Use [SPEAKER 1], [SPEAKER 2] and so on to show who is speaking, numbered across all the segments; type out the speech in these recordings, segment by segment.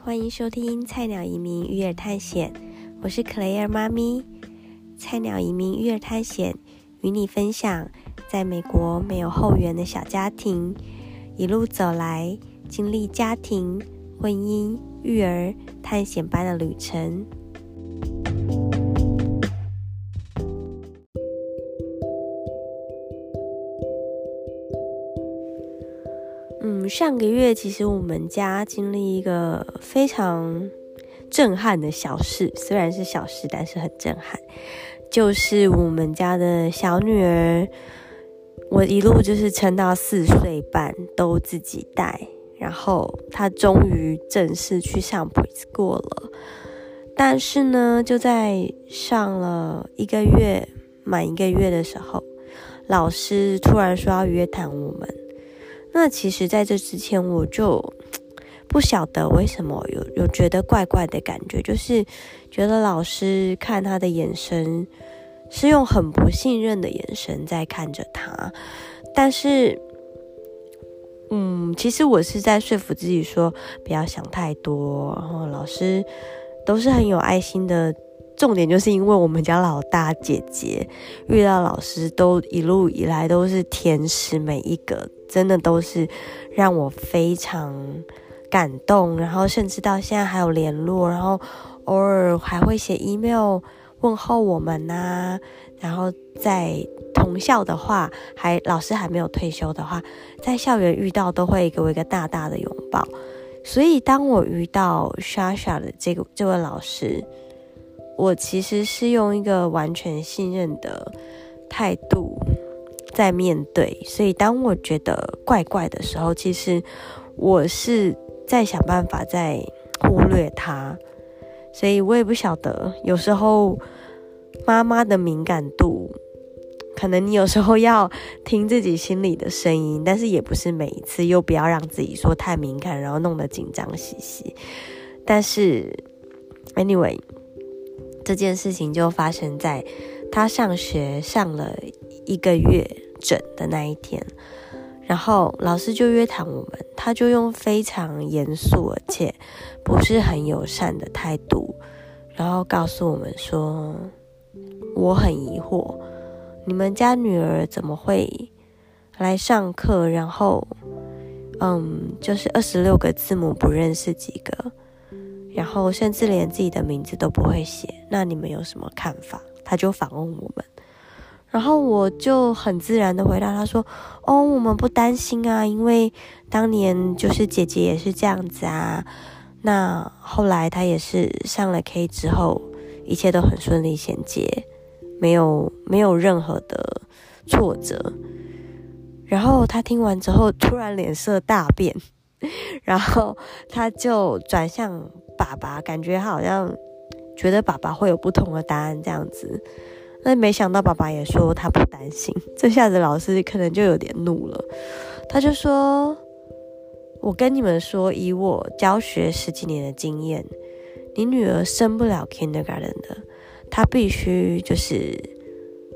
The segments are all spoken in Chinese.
[SPEAKER 1] 欢迎收听《菜鸟移民育儿探险》，我是 Claire 妈咪。菜鸟移民育儿探险与你分享，在美国没有后援的小家庭，一路走来，经历家庭、婚姻、育儿探险般的旅程。上个月其实我们家经历一个非常震撼的小事，虽然是小事，但是很震撼。就是我们家的小女儿，我一路就是撑到四岁半都自己带，然后她终于正式去上 preschool 了。但是呢，就在上了一个月满一个月的时候，老师突然说要约谈我们。那其实，在这之前，我就不晓得为什么有有觉得怪怪的感觉，就是觉得老师看他的眼神是用很不信任的眼神在看着他。但是，嗯，其实我是在说服自己说不要想太多，然后老师都是很有爱心的。重点就是因为我们家老大姐姐遇到老师都一路以来都是天使，每一个真的都是让我非常感动，然后甚至到现在还有联络，然后偶尔还会写 email 问候我们呐。然后在同校的话，还老师还没有退休的话，在校园遇到都会给我一个大大的拥抱。所以当我遇到莎莎的这个这位老师。我其实是用一个完全信任的态度在面对，所以当我觉得怪怪的时候，其实我是在想办法在忽略它。所以我也不晓得，有时候妈妈的敏感度，可能你有时候要听自己心里的声音，但是也不是每一次，又不要让自己说太敏感，然后弄得紧张兮兮。但是，anyway。这件事情就发生在他上学上了一个月整的那一天，然后老师就约谈我们，他就用非常严肃而且不是很友善的态度，然后告诉我们说：“我很疑惑，你们家女儿怎么会来上课？然后，嗯，就是二十六个字母不认识几个。”然后甚至连自己的名字都不会写，那你们有什么看法？他就反问我们，然后我就很自然的回答他说：“哦，我们不担心啊，因为当年就是姐姐也是这样子啊。那后来她也是上了 K 之后，一切都很顺利衔接，没有没有任何的挫折。”然后他听完之后，突然脸色大变，然后他就转向。爸爸感觉好像觉得爸爸会有不同的答案这样子，那没想到爸爸也说他不担心。这下子老师可能就有点怒了，他就说：“我跟你们说，以我教学十几年的经验，你女儿升不了 kindergarten 的，她必须就是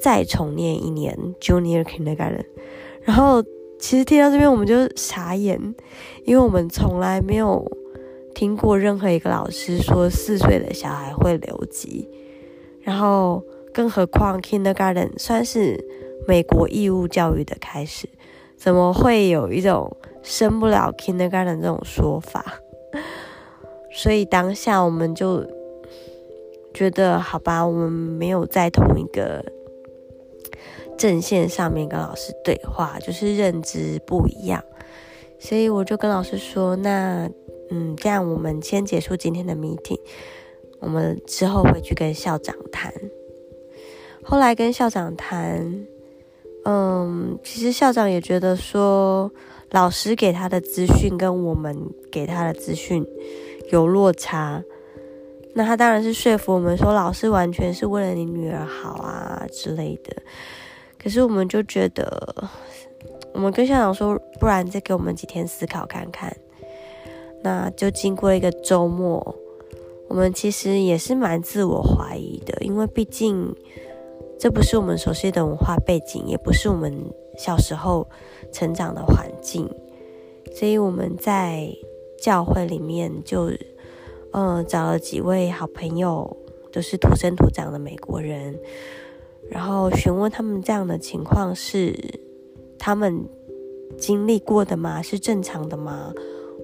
[SPEAKER 1] 再重念一年 junior kindergarten。”然后其实听到这边我们就傻眼，因为我们从来没有。听过任何一个老师说四岁的小孩会留级，然后更何况 kindergarten 算是美国义务教育的开始，怎么会有一种升不了 kindergarten 这种说法？所以当下我们就觉得，好吧，我们没有在同一个阵线上面跟老师对话，就是认知不一样，所以我就跟老师说，那。嗯，这样我们先结束今天的 meeting，我们之后会去跟校长谈。后来跟校长谈，嗯，其实校长也觉得说，老师给他的资讯跟我们给他的资讯有落差，那他当然是说服我们说，老师完全是为了你女儿好啊之类的。可是我们就觉得，我们跟校长说，不然再给我们几天思考看看。那就经过一个周末，我们其实也是蛮自我怀疑的，因为毕竟这不是我们熟悉的文化背景，也不是我们小时候成长的环境，所以我们在教会里面就嗯，找了几位好朋友，都是土生土长的美国人，然后询问他们这样的情况是他们经历过的吗？是正常的吗？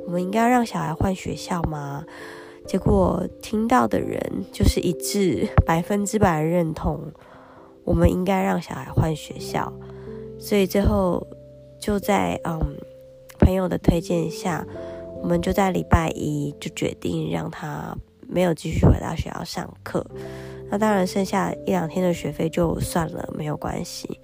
[SPEAKER 1] 我们应该让小孩换学校吗？结果听到的人就是一致百分之百认同，我们应该让小孩换学校。所以最后就在嗯朋友的推荐下，我们就在礼拜一就决定让他没有继续回到学校上课。那当然剩下一两天的学费就算了，没有关系。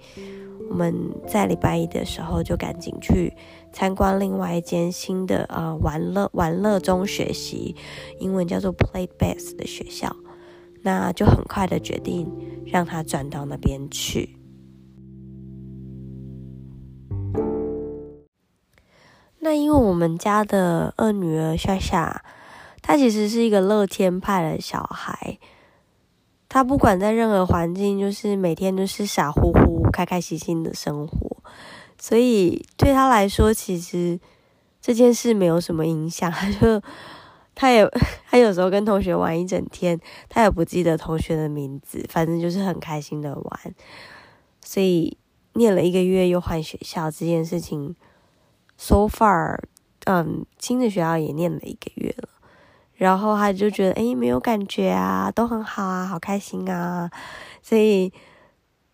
[SPEAKER 1] 我们在礼拜一的时候就赶紧去参观另外一间新的呃玩乐玩乐中学习，英文叫做 Play Best 的学校，那就很快的决定让他转到那边去。那因为我们家的二女儿夏夏，她其实是一个乐天派的小孩。他不管在任何环境，就是每天都是傻乎乎、开开心心的生活，所以对他来说，其实这件事没有什么影响。他 就他也 他有时候跟同学玩一整天，他也不记得同学的名字，反正就是很开心的玩。所以念了一个月又换学校这件事情，so far，嗯，新的学校也念了一个月了。然后他就觉得，哎，没有感觉啊，都很好啊，好开心啊。所以，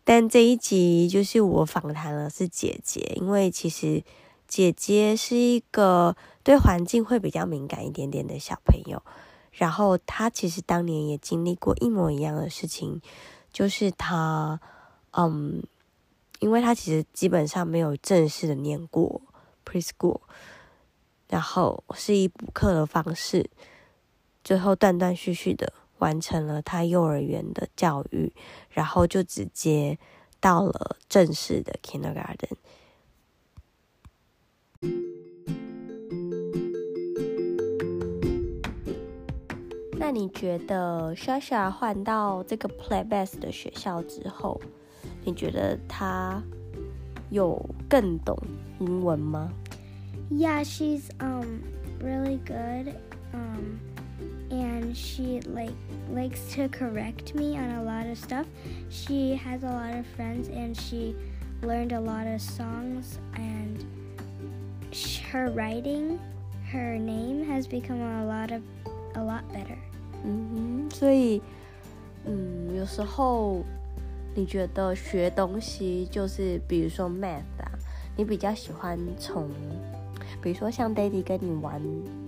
[SPEAKER 1] 但这一集就是我访谈了是姐姐，因为其实姐姐是一个对环境会比较敏感一点点的小朋友。然后她其实当年也经历过一模一样的事情，就是她，嗯，因为她其实基本上没有正式的念过 preschool，然后是以补课的方式。最后断断续续的完成了他幼儿园的教育，然后就直接到了正式的 kindergarten。那你觉得 Shasha 换到这个 Play Best 的学校之后，你觉得他有更懂英文吗
[SPEAKER 2] ？Yeah, she's um really good. Um. and she like likes to correct me on a lot of stuff. She has a lot of friends and she learned a lot of songs and her writing, her name has become a lot of a lot better.
[SPEAKER 1] 嗯哼，所以，嗯，有时候你觉得学东西就是比如说 math 啊，你比较喜欢从，比如说像 Daddy 跟你玩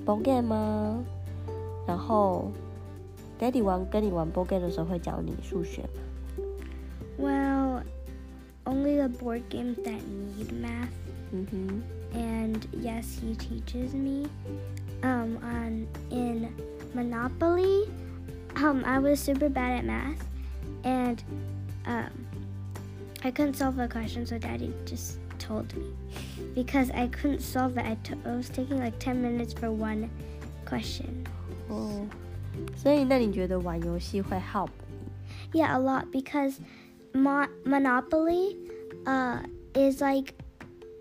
[SPEAKER 1] board game 吗？ 然后，Daddy 玩跟你玩 board game 的时候会教你数学吗？
[SPEAKER 2] Well, only the board games that need math.
[SPEAKER 1] Mm-hmm.
[SPEAKER 2] And yes, he teaches me. Um, on in Monopoly, um, I was super bad at math, and um, I couldn't solve the question, so Daddy just told me because I couldn't solve it. I, t- I was taking like ten minutes for one question.
[SPEAKER 1] 哦，所以那你觉得玩游戏会 help
[SPEAKER 2] Yeah, a lot because Mo- Monopoly uh, is like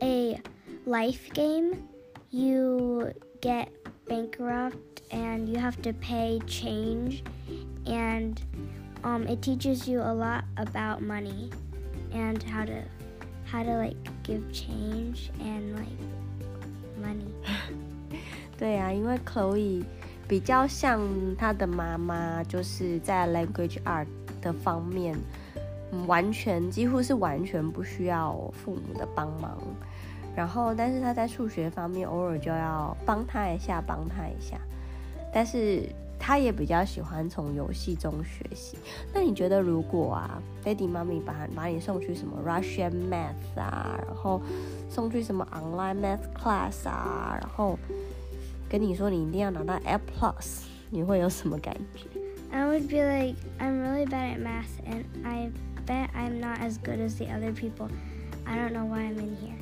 [SPEAKER 2] a life game. You get bankrupt and you have to pay change, and um, it teaches you a lot about money and how to how to like give change and like money.
[SPEAKER 1] 对啊，因为 Chloe 比较像他的妈妈，就是在 language art 的方面，嗯完全几乎是完全不需要父母的帮忙。然后，但是他在数学方面偶尔就要帮他一下，帮他一下。但是他也比较喜欢从游戏中学习。那你觉得，如果啊，daddy 妈咪把把你送去什么 Russian math 啊，然后送去什么 online math class 啊，然后跟你说你一定要拿到 A plus，你会有什么感觉？
[SPEAKER 2] I would be like I'm really bad at math and I bet I'm not as good as the other people. I don't know why I'm in here.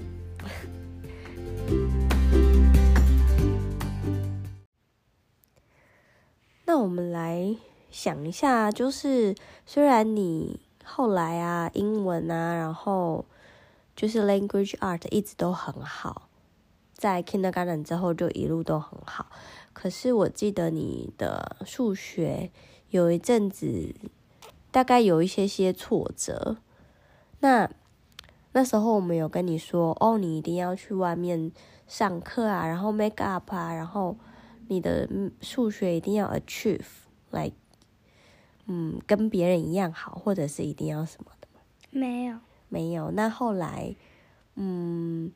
[SPEAKER 1] 那我们来想一下，就是虽然你后来啊英文啊，然后就是 language art 一直都很好。 在 Kindergarten 之后就一路都很好。可是我记得你的数学有一阵子大概有一些些挫折。那那时候我们有跟你说，哦，你一定要去外面上课啊，然后 make up 啊，然后你的数学一定要 achieve，来，嗯，跟别人一样好，或者是一定要什么的吗？
[SPEAKER 2] 没有，
[SPEAKER 1] 没有。那后来，嗯，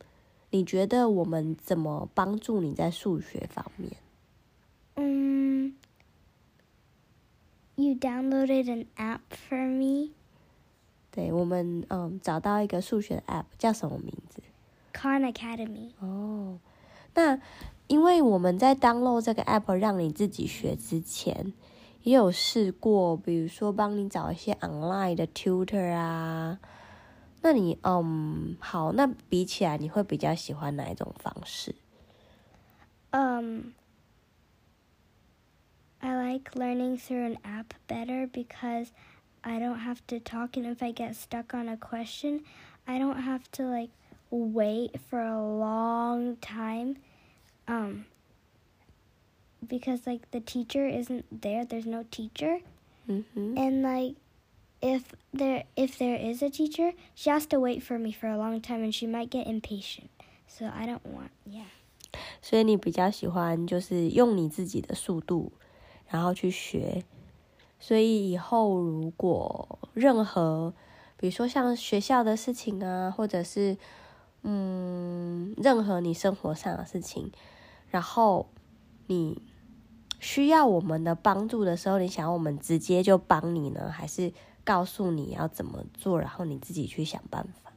[SPEAKER 1] 你觉得我们怎么帮助你在数学方面？
[SPEAKER 2] 嗯，You downloaded an app for me.
[SPEAKER 1] 对，我们嗯找到一个数学的 app，叫什么名字
[SPEAKER 2] ？Khan Academy。
[SPEAKER 1] 哦，那因为我们在 download 这个 app 让你自己学之前，也有试过，比如说帮你找一些 online 的 tutor 啊。那你嗯好，那比起来你会比较喜欢哪一种方式？
[SPEAKER 2] 嗯。I like learning through an app better because I don't have to talk and if I get stuck on a question, I don't have to like wait for a long time. Um because like the teacher isn't there, there's no teacher.
[SPEAKER 1] Mm-hmm.
[SPEAKER 2] And like if there if there is a teacher, she has to wait for me for a long time and she might get impatient. So I don't want yeah.
[SPEAKER 1] 所以你比较喜欢就是用你自己的速度然后去学，所以以后如果任何，比如说像学校的事情啊，或者是嗯，任何你生活上的事情，然后你需要我们的帮助的时候，你想要我们直接就帮你呢，还是告诉你要怎么做，然后你自己去想办法？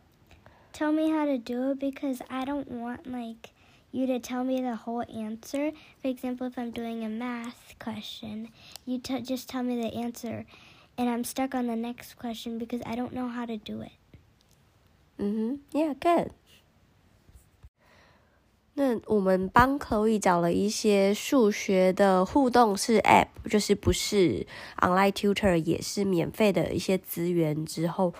[SPEAKER 2] Tell me how to do it because I don't want like. you to tell me the whole answer. For example, if I'm doing a math question, you t- just tell me the answer, and I'm stuck on the next question because I don't know how to do it.
[SPEAKER 1] Mm-hmm. Yeah, good. 那我们帮 Chloe 找了一些数学的互动式 App，就是不是 online tutor，也是免费的一些资源之后。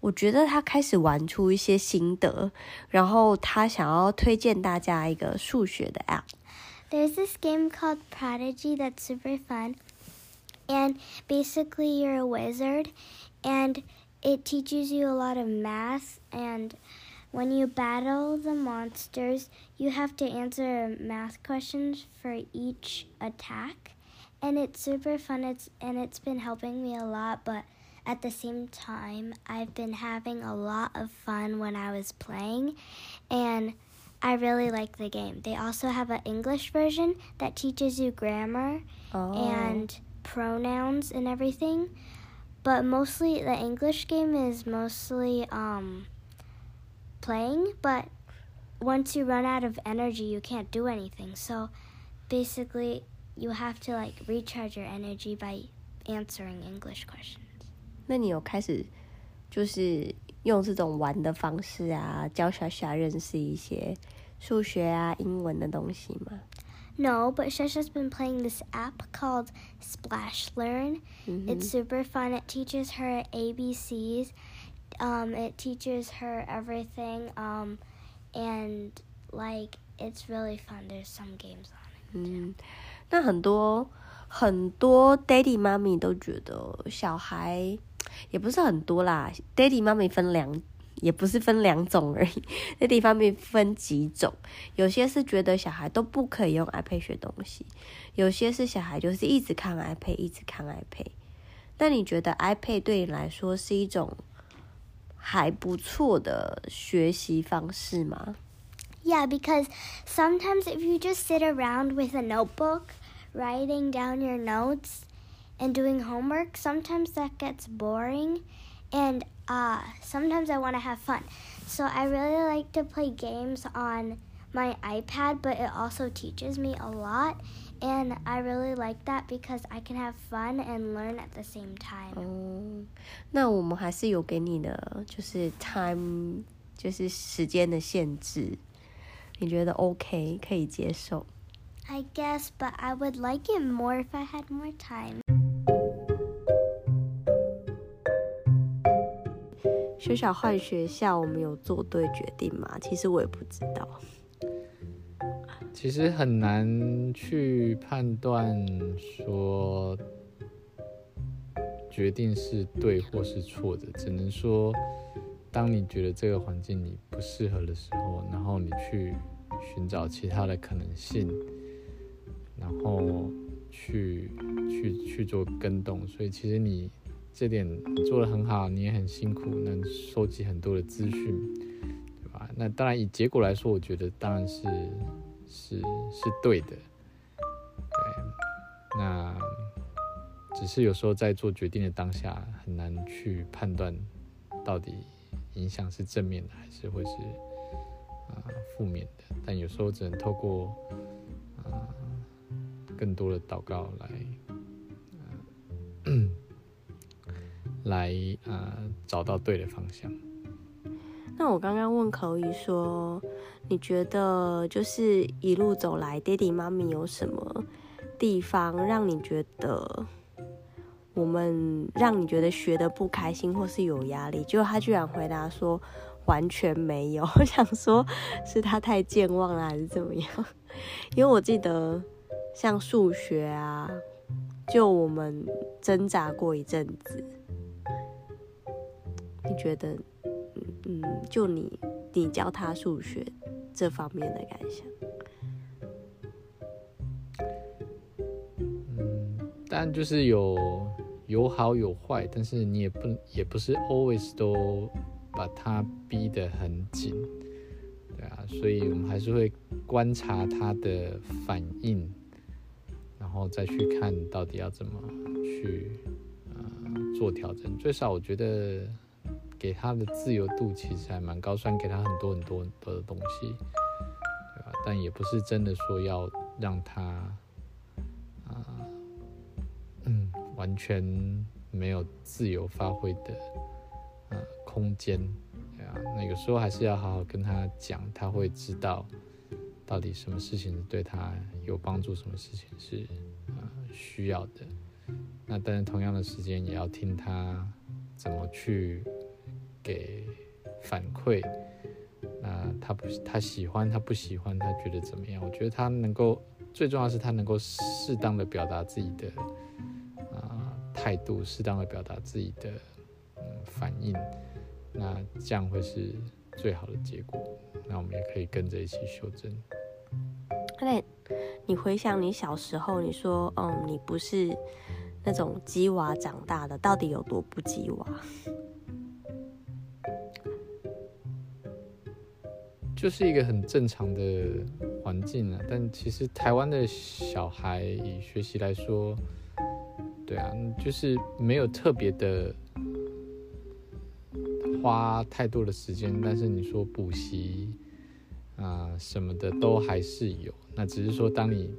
[SPEAKER 1] 我觉得他开始玩出一些心得，然后他想要推荐大家一个数学的 app。
[SPEAKER 2] There's this game called Prodigy that's super fun, and basically you're a wizard, and it teaches you a lot of math. And when you battle the monsters, you have to answer math questions for each attack, and it's super fun. It's and it's been helping me a lot, but at the same time, I've been having a lot of fun when I was playing, and I really like the game. They also have an English version that teaches you grammar oh. and pronouns and everything. But mostly, the English game is mostly um, playing, but once you run out of energy, you can't do anything. So basically, you have to like recharge your energy by answering English questions.
[SPEAKER 1] 那你有开始就是用这种玩的方式啊，教小小认识一些数学啊、英文的东西吗？
[SPEAKER 2] No, but Shasha's been playing this app called Splash Learn. Mm-hmm. It's super fun. It teaches her ABCs. Um, it teaches her everything. Um, and like it's really fun. There's some games on it.
[SPEAKER 1] 嗯，那很多很多 daddy 妈咪都觉得小孩。也不是很多啦，Daddy 妈咪分两，也不是分两种而已，Daddy 妈咪分几种，有些是觉得小孩都不可以用 iPad 学东西，有些是小孩就是一直看 iPad，一直看 iPad。那你觉得 iPad 对你来说是一种还不错的学习方式吗？
[SPEAKER 2] Yeah, because sometimes if you just sit around with a notebook, writing down your notes. and doing homework, sometimes that gets boring and uh, sometimes I want to have fun. So I really like to play games on my iPad, but it also teaches me a lot. And I really like that because I can have fun and learn at the same time.
[SPEAKER 1] 嗯，那我们还是有给你的，就是 time，就是时间的限制。你觉得 OK 可以接受？
[SPEAKER 2] I guess, but I would like it more if I had more time.
[SPEAKER 1] 学校换学校，我们有做对决定吗？其实我也不知道。
[SPEAKER 3] 其实很难去判断说决定是对或是错的，只能说，当你觉得这个环境你不适合的时候，然后你去寻找其他的可能性，然后去去去做跟动。所以其实你这点做得很好，你也很辛苦，能收集很多的资讯，对吧？那当然以结果来说，我觉得当然是是是对的，对，那。只是有时候在做决定的当下，很难去判断到底影响是正面的还是会是啊负面的。但有时候只能透过啊更多的祷告来 来啊找到对的方向。
[SPEAKER 1] 那我刚刚问口语说，你觉得就是一路走来，爹地妈咪有什么地方让你觉得？我们让你觉得学的不开心或是有压力，结果他居然回答说完全没有。我想说是他太健忘了还是怎么样？因为我记得像数学啊，就我们挣扎过一阵子。你觉得，嗯，就你你教他数学这方面的感想？
[SPEAKER 3] 嗯，但就是有。有好有坏，但是你也不也不是 always 都把他逼得很紧，对啊，所以我们还是会观察他的反应，然后再去看到底要怎么去呃做调整。最少我觉得给他的自由度其实还蛮高，虽然给他很多很多很多的东西，对吧？但也不是真的说要让他啊，嗯。完全没有自由发挥的呃空间，对啊，那有时候还是要好好跟他讲，他会知道到底什么事情是对他有帮助，什么事情是呃需要的。那但是同样的时间也要听他怎么去给反馈。那他不他喜欢他不喜欢他觉得怎么样？我觉得他能够最重要是他能够适当的表达自己的。态度适当的表达自己的嗯反应，那这样会是最好的结果。那我们也可以跟着一起修正。
[SPEAKER 1] 那你回想你小时候，你说嗯，你不是那种鸡娃长大的，到底有多不鸡娃？
[SPEAKER 3] 就是一个很正常的环境啊。但其实台湾的小孩以学习来说。对啊，就是没有特别的花太多的时间，但是你说补习啊什么的都还是有。那只是说，当你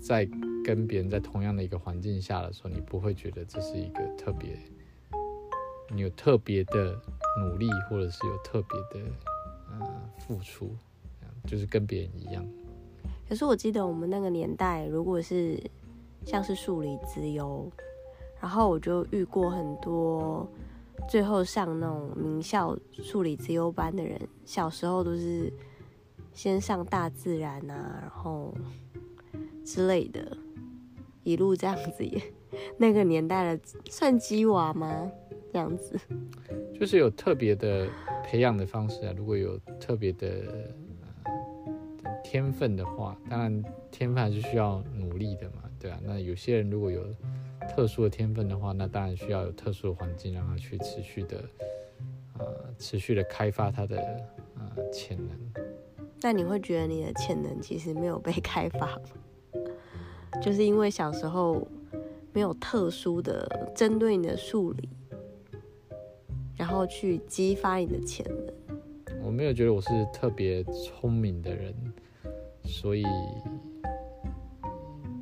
[SPEAKER 3] 在跟别人在同样的一个环境下的时候，你不会觉得这是一个特别，你有特别的努力，或者是有特别的呃付出，就是跟别人一样。
[SPEAKER 1] 可是我记得我们那个年代，如果是像是数理资优，然后我就遇过很多最后上那种名校数理资优班的人，小时候都是先上大自然啊，然后之类的，一路这样子也，那个年代的算鸡娃吗？这样子，
[SPEAKER 3] 就是有特别的培养的方式啊。如果有特别的天分的话，当然天分还是需要努力的嘛。对啊，那有些人如果有特殊的天分的话，那当然需要有特殊的环境，让他去持续的，呃，持续的开发他的呃潜能。
[SPEAKER 1] 那你会觉得你的潜能其实没有被开发吗？就是因为小时候没有特殊的针对你的数理，然后去激发你的潜能。
[SPEAKER 3] 我没有觉得我是特别聪明的人，所以。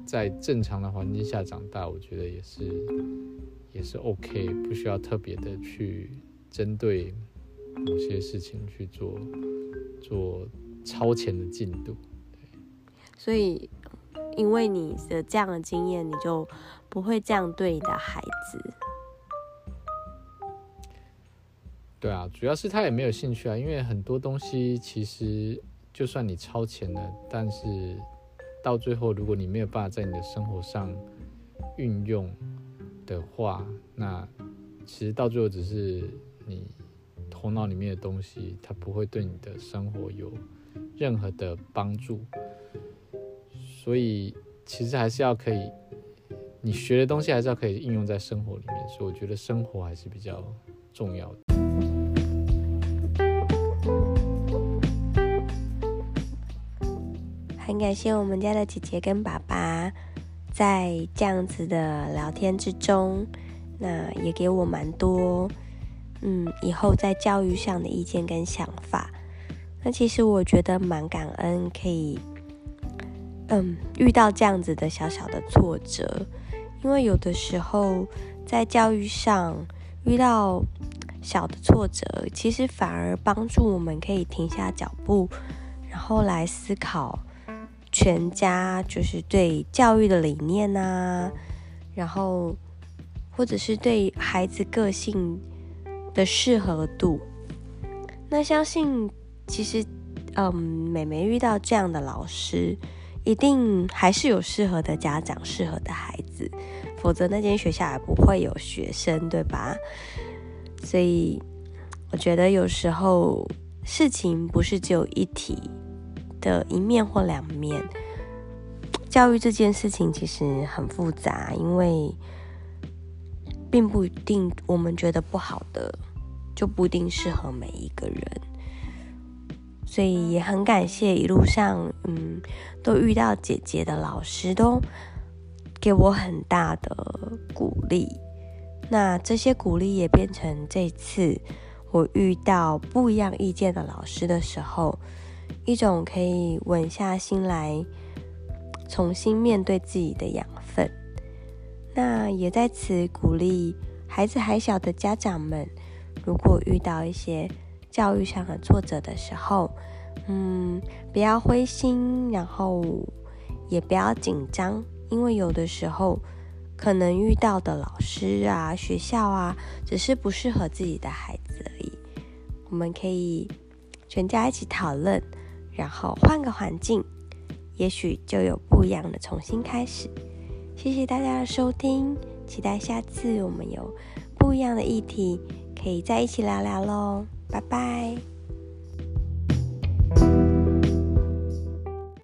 [SPEAKER 3] 在正常的环境下长大，我觉得也是也是 OK，不需要特别的去针对某些事情去做做超前的进度。对，
[SPEAKER 1] 所以因为你的这样的经验，你就不会这样对你的孩子。
[SPEAKER 3] 对啊，主要是他也没有兴趣啊，因为很多东西其实就算你超前了，但是到最后，如果你没有办法在你的生活上运用的话，那其实到最后只是你头脑里面的东西，它不会对你的生活有任何的帮助。所以其实还是要可以，你学的东西还是要可以应用在生活里面。所以我觉得生活还是比较重要的。
[SPEAKER 1] 感谢我们家的姐姐跟爸爸，在这样子的聊天之中，那也给我蛮多，嗯，以后在教育上的意见跟想法。那其实我觉得蛮感恩，可以，嗯，遇到这样子的小小的挫折，因为有的时候在教育上遇到小的挫折，其实反而帮助我们可以停下脚步，然后来思考。全家就是对教育的理念呐，然后或者是对孩子个性的适合度。那相信其实，嗯，美美遇到这样的老师，一定还是有适合的家长、适合的孩子，否则那间学校也不会有学生，对吧？所以我觉得有时候事情不是只有一体。的一面或两面，教育这件事情其实很复杂，因为并不一定我们觉得不好的就不一定适合每一个人，所以也很感谢一路上嗯都遇到姐姐的老师都给我很大的鼓励，那这些鼓励也变成这次我遇到不一样意见的老师的时候。一种可以稳下心来，重新面对自己的养分。那也在此鼓励孩子还小的家长们，如果遇到一些教育上的挫折的时候，嗯，不要灰心，然后也不要紧张，因为有的时候可能遇到的老师啊、学校啊，只是不适合自己的孩子而已。我们可以全家一起讨论。然后换个环境，也许就有不一样的重新开始。谢谢大家的收听，期待下次我们有不一样的议题可以再一起聊聊喽，拜拜。